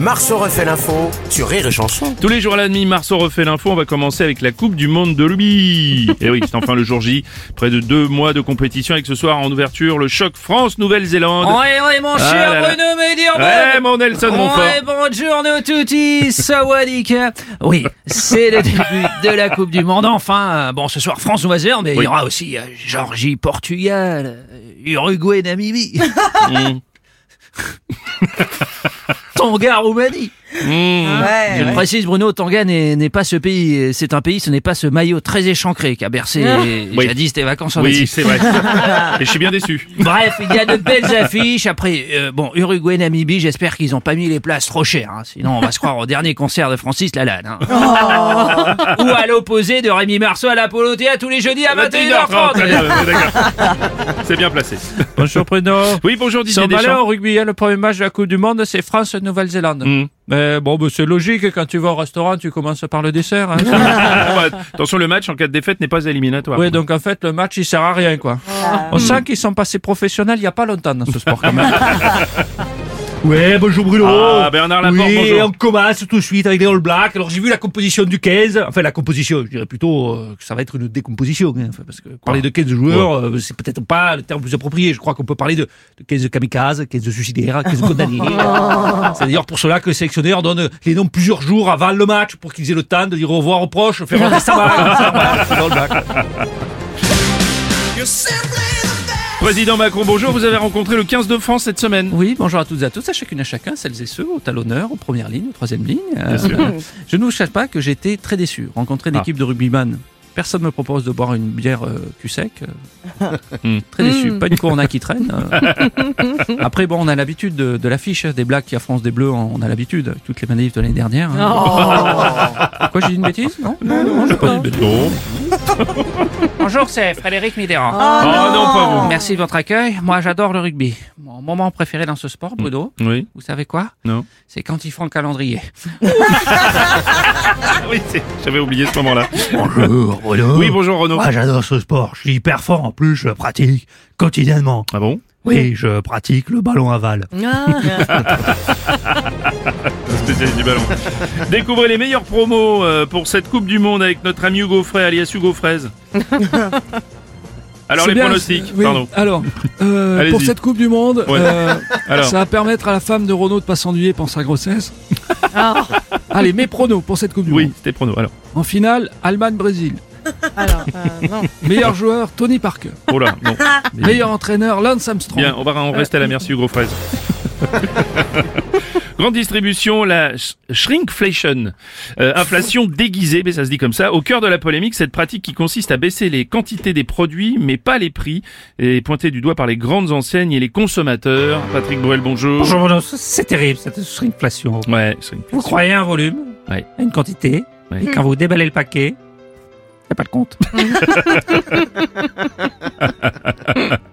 Marceau refait l'info sur Rire et Chanson. Tous les jours à la demi, Marceau refait l'info. On va commencer avec la Coupe du Monde de rugby. Et oui, c'est enfin le jour J. Près de deux mois de compétition avec ce soir en ouverture le choc France-Nouvelle-Zélande. Oui, oui, mon Ah cher. Bruno Médirbon. Ouais, mon Nelson Montfort. Ouais, buongiorno tutti, sawadika. Oui, c'est le début de la Coupe du Monde. Enfin, bon, ce soir France-Nouvelle-Zélande, mais il y aura aussi euh, Georgie, Portugal, euh, Uruguay, Namibie, Mmh. Je le précise, Bruno, Tonga n'est n'est pas ce pays, c'est un pays, ce n'est pas ce maillot très échancré qui a bercé Oui. jadis tes vacances en Oui, c'est vrai. Et je suis bien déçu. Bref, il y a de belles affiches. Après, euh, bon, Uruguay, Namibie, j'espère qu'ils ont pas mis les places trop chères. hein. Sinon, on va se croire au dernier concert de Francis Lalanne. hein. Ou à l'opposé de Rémi Marceau à l'Apollo Théâtre tous les jeudis à 21h30, 21h30. très bien, ouais, d'accord. C'est bien placé. Bonjour Bruno. Oui, bonjour Didier Sans malheur Deschamps. au rugby, hein, le premier match de la Coupe du Monde, c'est France-Nouvelle-Zélande. Mmh. Mais bon, bah, c'est logique, quand tu vas au restaurant, tu commences par le dessert. hein. Ouais, Attention, le match en cas de défaite n'est pas éliminatoire. oui, donc en fait, le match, il sert à rien, quoi. On sent qu'ils sont passés professionnels il y a pas longtemps dans ce sport, quand même. Ouais, bonjour Bruno. Ah, Bernard Laporte, oui, bonjour. on commence tout de suite avec les All Blacks. Alors j'ai vu la composition du 15. Enfin, la composition, je dirais plutôt euh, que ça va être une décomposition. hein. Parce que parler de 15 joueurs, euh, c'est peut-être pas le terme le plus approprié. Je crois qu'on peut parler de, de 15 kamikazes, 15 suicidaires, 15 condamnés. c'est d'ailleurs pour cela que le sélectionneur donne les noms plusieurs jours avant le match pour qu'ils aient le temps de dire au revoir aux proches, faire un restaurant. Président Macron, bonjour. Vous avez rencontré le 15 de France cette semaine. Oui, bonjour à toutes et à tous, à chacune et à chacun, celles et ceux, au talonneur, aux premières lignes, aux troisième ligne. Euh, sûr. je ne vous cache pas que été très déçu. Rencontrer une Ah. équipe de rugbyman, personne ne me propose de boire une bière euh, cul sec. euh, Hmm. Très déçu. Pas une corona qui traîne. euh. Après, bon, on a l'habitude de, de l'affiche, hein, des blacks qui affroncent des bleus, on a l'habitude, toutes les manifs de l'année dernière. hein. Quoi, j'ai dit une bêtise? Non, non, non, j'ai pas dit une bêtise. Non. Bonjour, c'est Frédéric Mitterrand. Oh non, pas vous. Merci de votre accueil. Moi, j'adore le rugby. Mon moment préféré dans ce sport, Bruno, Oui, vous savez quoi? Non. C'est quand ils font le calendrier. Ah oui, c'est- j'avais oublié ce moment-là. Bonjour Bruno. Oui, bonjour Renaud. Moi, j'adore ce sport. Je suis hyper fort. En plus, je le pratique quotidiennement. Ah bon? Oui, je pratique le ballon aval. Spécialiste du ballon. Découvrez les meilleurs promos euh, pour cette Coupe du Monde avec notre ami Hugo Frey, alias Hugo Fraise. Alors C'est les bien, pronostics, oui, pardon. Alors, euh, Allez-y. pour cette Coupe du Monde, Ouais. euh, Alors, ça va permettre à la femme de Renault de pas s'ennuyer pendant sa grossesse. Allez, mes pronos pour cette Coupe du oui, Monde. c'était prono. Alors, En finale, Allemagne-Brésil. Alors, euh, non. Meilleur joueur, Tony Parker. oh là, non. Meilleur entraîneur, Lance Armstrong. Bien, on va en rester à la merci Hugo Fraise. Grande distribution, la sh- shrinkflation, Euh, inflation déguisée, mais ça se dit comme ça. Au cœur de la polémique, cette pratique qui consiste à baisser les quantités des produits, mais pas les prix, est pointée du doigt par les grandes enseignes et les consommateurs. Patrick Bruel, bonjour. Bonjour Bruno, c'est terrible cette shrinkflation. Ouais, shrinkflation. Vous croyez à un volume, Ouais. à une quantité, Ouais. et quand vous déballez le paquet, il a pas de compte.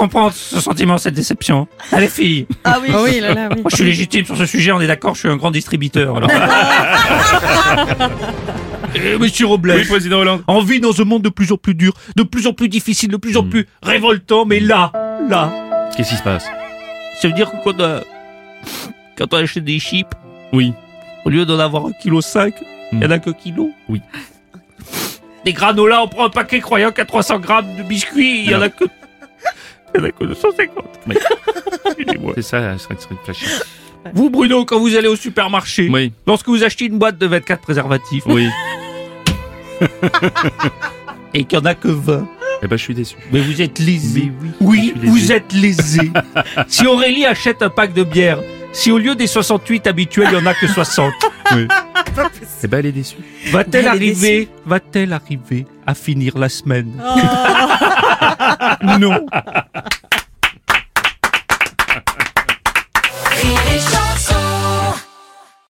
Comprendre ce sentiment, cette déception. Allez filles, Ah oui, oui, là, là, oui. moi je suis légitime sur ce sujet, on est d'accord, je suis un grand distributeur. Alors. Euh, Monsieur Robles, Oui, président Hollande. on vit dans un monde de plus en plus dur, de plus en plus difficile, de plus en plus révoltant, mais là, là, Qu'est-ce qui se passe? Ça veut dire que quand, euh, quand on achète des chips, Oui. au lieu d'en avoir un kilo 5, il y en a que kilo. Oui. Des granolas, on prend un paquet croyant qu'à 300 grammes de biscuits, il y en a que... En a 250. Oui. C'est ça, la shrinkflation. Vous, Bruno, quand vous allez au supermarché, Oui, lorsque vous achetez une boîte de 24 préservatifs oui. et qu'il n'y en a que 20, Eh ben, je suis déçu. mais vous êtes lésé. Mais Oui, suis vous êtes lésé. si Aurélie achète un pack de bière, si au lieu des 68 habituels, il n'y en a que 60, Eh ben, elle est déçue. va-t-elle Elle arriver, va-t-elle arriver à finir la semaine Non.